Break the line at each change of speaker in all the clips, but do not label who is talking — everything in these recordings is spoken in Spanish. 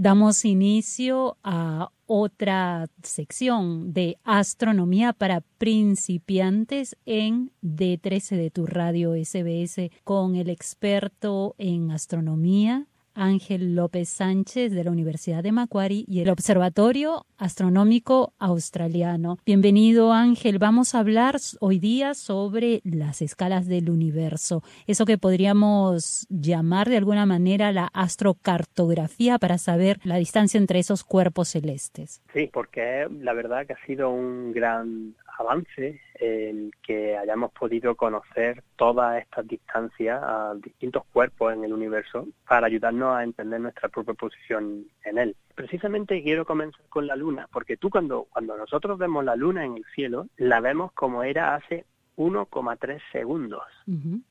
Damos inicio a otra sección de astronomía para principiantes en D13 de tu radio SBS con el experto en astronomía Ángel López Sánchez de la Universidad de Macquarie y el Observatorio Astronómico Australiano. Bienvenido Ángel, vamos a hablar hoy día sobre las escalas del universo, eso que podríamos llamar de alguna manera la astrocartografía para saber la distancia entre esos cuerpos celestes.
Sí, porque la verdad que ha sido un gran avance el que hayamos podido conocer todas estas distancias a distintos cuerpos en el universo para ayudarnos a entender nuestra propia posición en él. Precisamente quiero comenzar con la luna, porque tú cuando, cuando nosotros vemos la luna en el cielo, la vemos como era hace 1,3 segundos,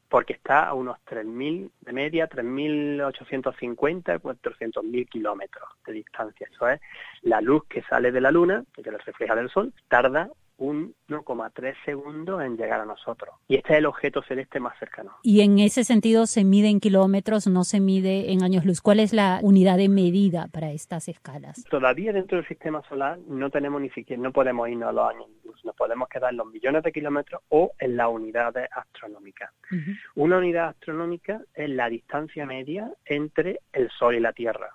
porque está a unos 3.000, de media 3.850, 400.000 kilómetros de distancia. Eso es la luz que sale de la luna, que la refleja del sol, tarda 1,3 segundos en llegar a nosotros. Y este es el objeto celeste más cercano.
Y en ese sentido se mide en kilómetros, no se mide en años luz. ¿Cuál es la unidad de medida para estas escalas?
Todavía dentro del sistema solar no tenemos ni siquiera, no podemos irnos a los años luz. Nos podemos quedar en los millones de kilómetros o en las unidades astronómicas. Una unidad astronómica es la distancia media entre el Sol y la Tierra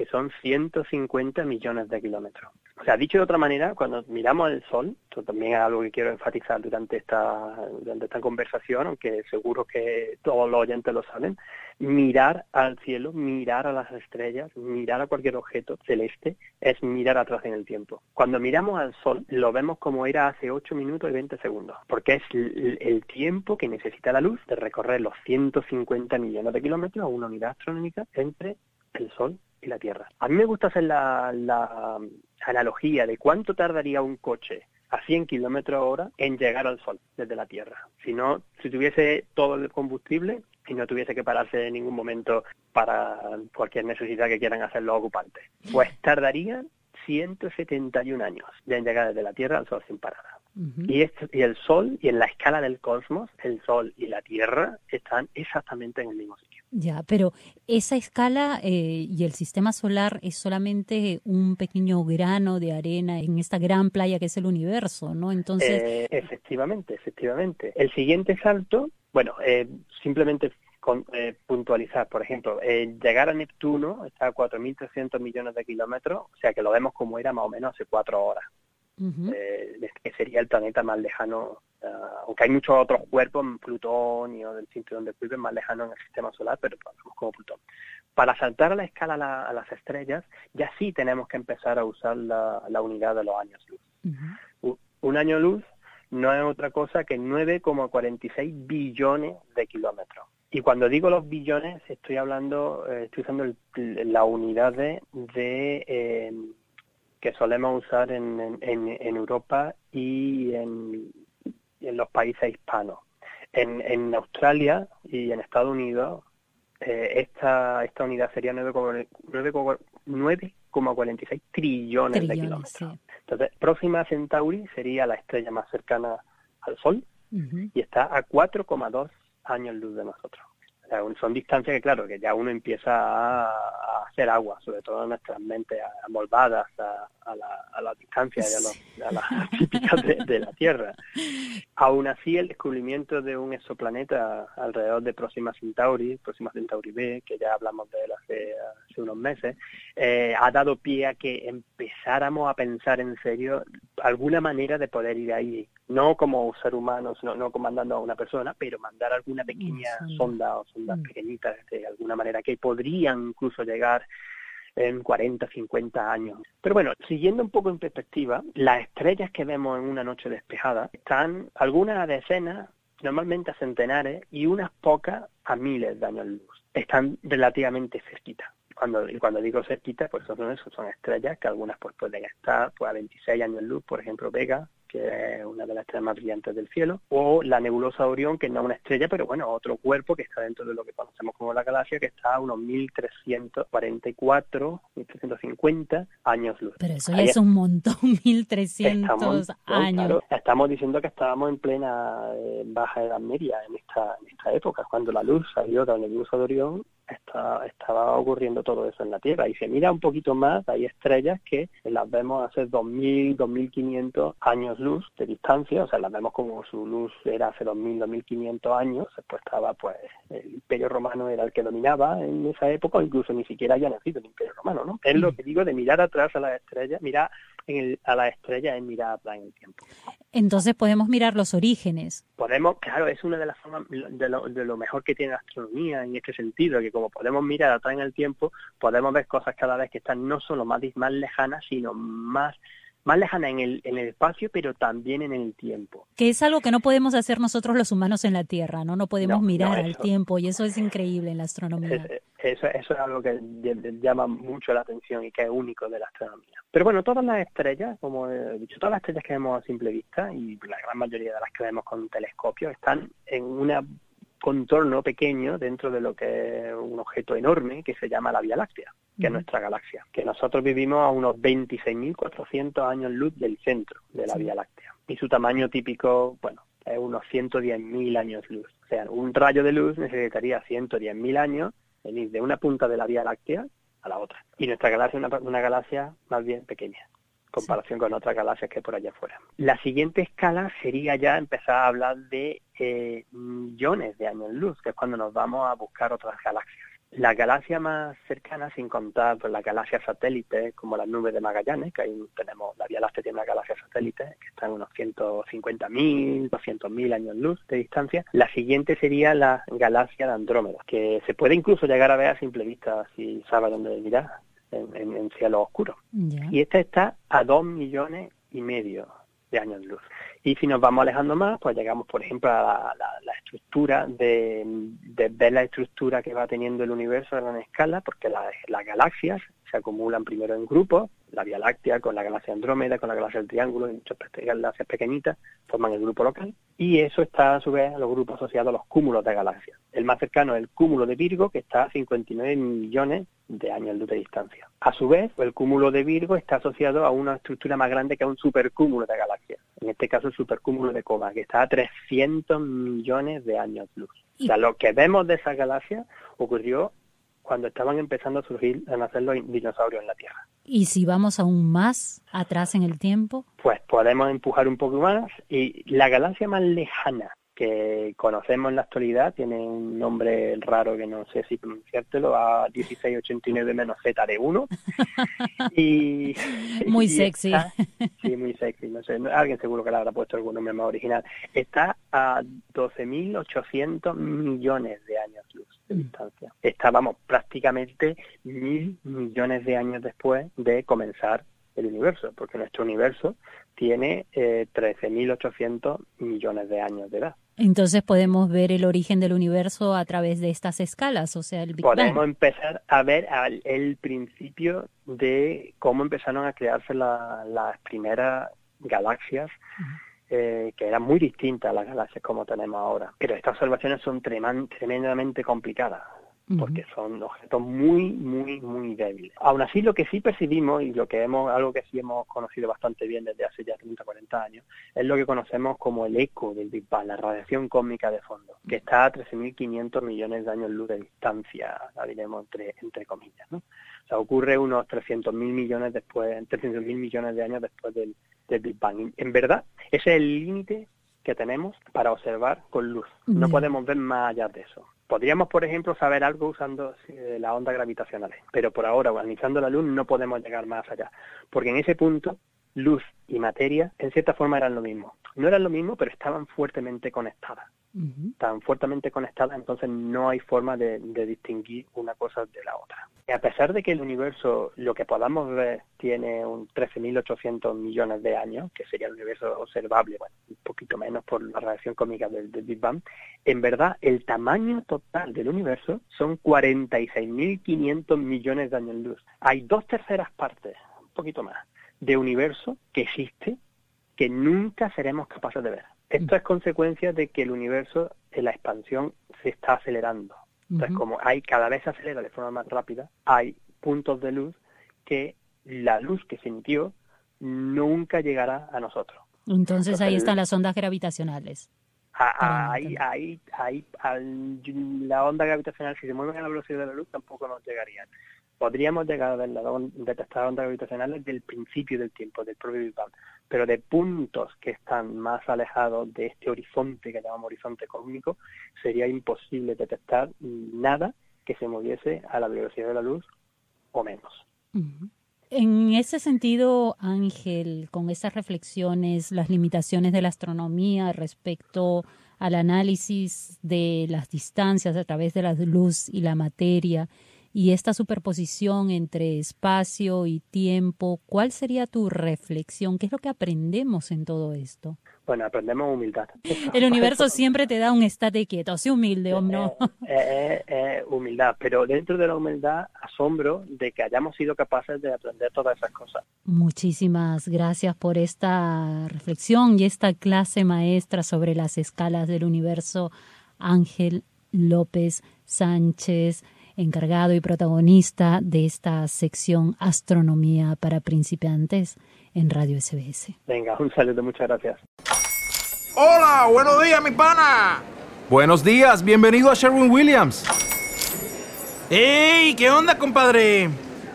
que son 150 millones de kilómetros. O sea, dicho de otra manera, cuando miramos el Sol, esto también es algo que quiero enfatizar durante esta, durante esta conversación, aunque seguro que todos los oyentes lo saben, mirar al cielo, mirar a las estrellas, mirar a cualquier objeto celeste, es mirar atrás en el tiempo. Cuando miramos al Sol, lo vemos como era hace 8 minutos y 20 segundos, porque es el tiempo que necesita la luz de recorrer los 150 millones de kilómetros a una unidad astronómica entre el Sol y la Tierra. A mí me gusta hacer la, analogía de cuánto tardaría un coche a 100 kilómetros hora en llegar al Sol desde la Tierra. Si no, si tuviese todo el combustible y no tuviese que pararse en ningún momento para cualquier necesidad que quieran hacer los ocupantes, pues tardaría 171 años de llegar desde la Tierra al Sol sin parada. Y, y el Sol, y en la escala del cosmos, el Sol y la Tierra están exactamente en el mismo sitio.
Ya, pero esa escala eh, y el sistema solar es solamente un pequeño grano de arena en esta gran playa que es el universo, ¿no?
Entonces... Eh, efectivamente, efectivamente. El siguiente salto, bueno, eh, simplemente con, puntualizar, por ejemplo, llegar a Neptuno está a 4.300 millones de kilómetros, o sea que lo vemos como era más o menos hace cuatro horas. Que sería el planeta más lejano Ah, aunque hay muchos otros cuerpos, Plutón y del cinturón de Kuiper más lejano en el sistema solar, pero como Plutón. Para saltar a la escala a, las estrellas, ya sí tenemos que empezar a usar la, unidad de los años luz. Un año luz no es otra cosa que 9,46 billones de kilómetros. Y cuando digo los billones, estoy hablando, eh, estoy usando la unidad de, eh, que solemos usar en, en Europa y en en los países hispanos. En, en Australia y en Estados Unidos eh, esta, esta unidad sería 9,46 trillones, de kilómetros. Entonces, Próxima Centauri sería la estrella más cercana al Sol y está a 4,2 años luz de nosotros son distancias que, claro, que ya uno empieza a, hacer agua, sobre todo en nuestras mentes amolvadas a, la, a la distancia y a, las típicas de, la Tierra. Aún así, el descubrimiento de un exoplaneta alrededor de Próxima Centauri, Próxima Centauri B, que ya hablamos de él hace, hace unos meses, eh, ha dado pie a que empezáramos a pensar en serio alguna manera de poder ir ahí no como ser humanos, no, no comandando a una persona, pero mandar alguna pequeña sonda o sondas mm. pequeñitas de alguna manera que podrían incluso llegar en 40, 50 años. Pero bueno, siguiendo un poco en perspectiva, las estrellas que vemos en una noche despejada están algunas a decenas, normalmente a centenares y unas pocas a miles de años luz. Están relativamente cerquita. Cuando, cuando digo cerquita, pues son, son estrellas que algunas pues pueden estar pues, a 26 años luz, por ejemplo Vega, que es una de las estrellas más brillantes del cielo, o la nebulosa Orión, que no es una estrella, pero bueno, otro cuerpo que está dentro de lo que conocemos como la galaxia, que está a unos 1344, 1350 años luz.
Pero eso ya es un montón, 1300 años.
estamos diciendo que estábamos en plena eh, baja edad media en esta, en esta época, cuando la luz salió de la nebulosa de Orión estaba ocurriendo todo eso en la Tierra. Y se mira un poquito más, hay estrellas que las vemos hace 2.000, 2.500 años luz de distancia, o sea, las vemos como su luz era hace 2.000, 2.500 años, después estaba pues el Imperio Romano era el que dominaba en esa época, o incluso ni siquiera haya nacido el Imperio Romano, ¿no? Es lo mm. que digo de mirar atrás a las estrellas, mirar a la estrella es mirar atrás en el tiempo.
Entonces podemos mirar los orígenes.
Podemos, claro, es una de las formas de lo, de lo mejor que tiene la astronomía en este sentido, que como podemos mirar atrás en el tiempo, podemos ver cosas cada vez que están no solo más, más lejanas, sino más más lejana en el, en el espacio, pero también en el tiempo.
Que es algo que no podemos hacer nosotros los humanos en la Tierra, ¿no? No podemos mirar al tiempo y eso es increíble en la astronomía.
eso, eso es algo que llama mucho la atención y que es único de la astronomía. Pero bueno, todas las estrellas, como he dicho, todas las estrellas que vemos a simple vista y la gran mayoría de las que vemos con telescopio están en una contorno pequeño dentro de lo que es un objeto enorme que se llama la Vía Láctea, que es nuestra galaxia, que nosotros vivimos a unos 26.400 años luz del centro de la Vía Láctea. Y su tamaño típico, bueno, es unos 110.000 años luz. O sea, un rayo de luz necesitaría 110.000 años venir de una punta de la Vía Láctea a la otra. Y nuestra galaxia es una galaxia más bien pequeña comparación con otras galaxias que por allá afuera. La siguiente escala sería ya empezar a hablar de eh, millones de años luz, que es cuando nos vamos a buscar otras galaxias. La galaxia más cercana, sin contar pues, las galaxias satélites, como las nubes de Magallanes, que ahí tenemos, la Vía Láctea tiene una galaxia satélite, que está en unos 150.000, 200.000 años luz de distancia. La siguiente sería la galaxia de Andrómeda, que se puede incluso llegar a ver a simple vista si sabe dónde mirar en, cielo oscuro. Y esta está a dos millones y medio de años luz. Y si nos vamos alejando más, pues llegamos, por ejemplo, a la, estructura de, ver la estructura que va teniendo el universo a gran escala, porque las galaxias se acumulan primero en grupos, la Vía Láctea con la galaxia Andrómeda, con la galaxia del Triángulo y muchas galaxias pequeñitas forman el grupo local y eso está a su vez a los grupos asociados a los cúmulos de galaxias. El más cercano es el cúmulo de Virgo que está a 59 millones de años luz de distancia. A su vez, el cúmulo de Virgo está asociado a una estructura más grande que es un supercúmulo de galaxias. En este caso el supercúmulo de Coma, que está a 300 millones de años luz. O sea, lo que vemos de esa galaxia ocurrió cuando estaban empezando a surgir, a nacer los dinosaurios en la Tierra.
¿Y si vamos aún más atrás en el tiempo?
Pues podemos empujar un poco más y la galaxia más lejana que conocemos en la actualidad tiene un nombre raro que no sé si pronunciártelo, a 1689 menos Z de 1.
y, muy sexy.
sí, muy sexy. No sé, alguien seguro que le habrá puesto algún nombre más original. Está a 12.800 millones de años luz de mm. Distancia. Estábamos prácticamente mil millones de años después de comenzar el universo, porque nuestro universo tiene eh, 13.800 millones de años de edad.
Entonces podemos ver el origen del universo a través de estas escalas, o sea, el Big
Podemos empezar a ver el principio de cómo empezaron a crearse las primeras galaxias, eh, que eran muy distintas a las galaxias como tenemos ahora. Pero estas observaciones son tremendamente complicadas porque son objetos muy, muy, muy débiles. Aún así, lo que sí percibimos y lo que hemos, algo que sí hemos conocido bastante bien desde hace ya 30, 40 años, es lo que conocemos como el eco del Big Bang, la radiación cósmica de fondo, que está a 13.500 millones de años luz de distancia, la diremos entre, entre comillas, ¿no? O sea, ocurre unos 300.000 millones después, 300.000 millones de años después del, del Big Bang. En verdad, ese es el límite que tenemos para observar con luz. No podemos ver más allá de eso. Podríamos, por ejemplo, saber algo usando eh, la onda gravitacional, pero por ahora, analizando la luz, no podemos llegar más allá, porque en ese punto luz y materia, en cierta forma eran lo mismo. No eran lo mismo, pero estaban fuertemente conectadas. Estaban fuertemente conectadas, entonces no hay forma de, distinguir una cosa de la otra. Y a pesar de que el universo, lo que podamos ver, tiene un 13.800 millones de años, que sería el universo observable, bueno, un poquito menos por la radiación cósmica del, Big Bang, en verdad el tamaño total del universo son 46.500 millones de años luz. Hay dos terceras partes, un poquito más, de universo que existe que nunca seremos capaces de ver. Esto es consecuencia de que el universo en la expansión se está acelerando. Entonces, como hay cada vez se acelera de forma más rápida, hay puntos de luz que la luz que se emitió nunca llegará a nosotros.
Entonces, ahí están las ondas gravitacionales.
Ahí, ahí, ahí, la onda gravitacional, si se mueven a la velocidad de la luz, tampoco nos llegarían podríamos llegar a ver la detectar ondas gravitacionales del principio del tiempo, del propio Big Bang, pero de puntos que están más alejados de este horizonte que llamamos horizonte cósmico, sería imposible detectar nada que se moviese a la velocidad de la luz o menos.
En ese sentido, Ángel, con esas reflexiones, las limitaciones de la astronomía respecto al análisis de las distancias a través de la luz y la materia, y esta superposición entre espacio y tiempo, ¿cuál sería tu reflexión? ¿Qué es lo que aprendemos en todo esto?
Bueno, aprendemos humildad.
El universo siempre te da un estate quieto, sé humilde o no.
Eh, eh, eh, humildad, pero dentro de la humildad, asombro de que hayamos sido capaces de aprender todas esas cosas.
Muchísimas gracias por esta reflexión y esta clase maestra sobre las escalas del universo. Ángel López Sánchez encargado y protagonista de esta sección Astronomía para principiantes en Radio SBS.
Venga, un saludo, muchas gracias.
Hola, buenos días, mi pana. Buenos días, bienvenido a Sherwin Williams. ¡Ey! ¿Qué onda, compadre?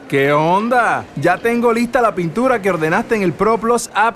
¿Qué onda? Ya tengo lista la pintura que ordenaste en el ProPlus app.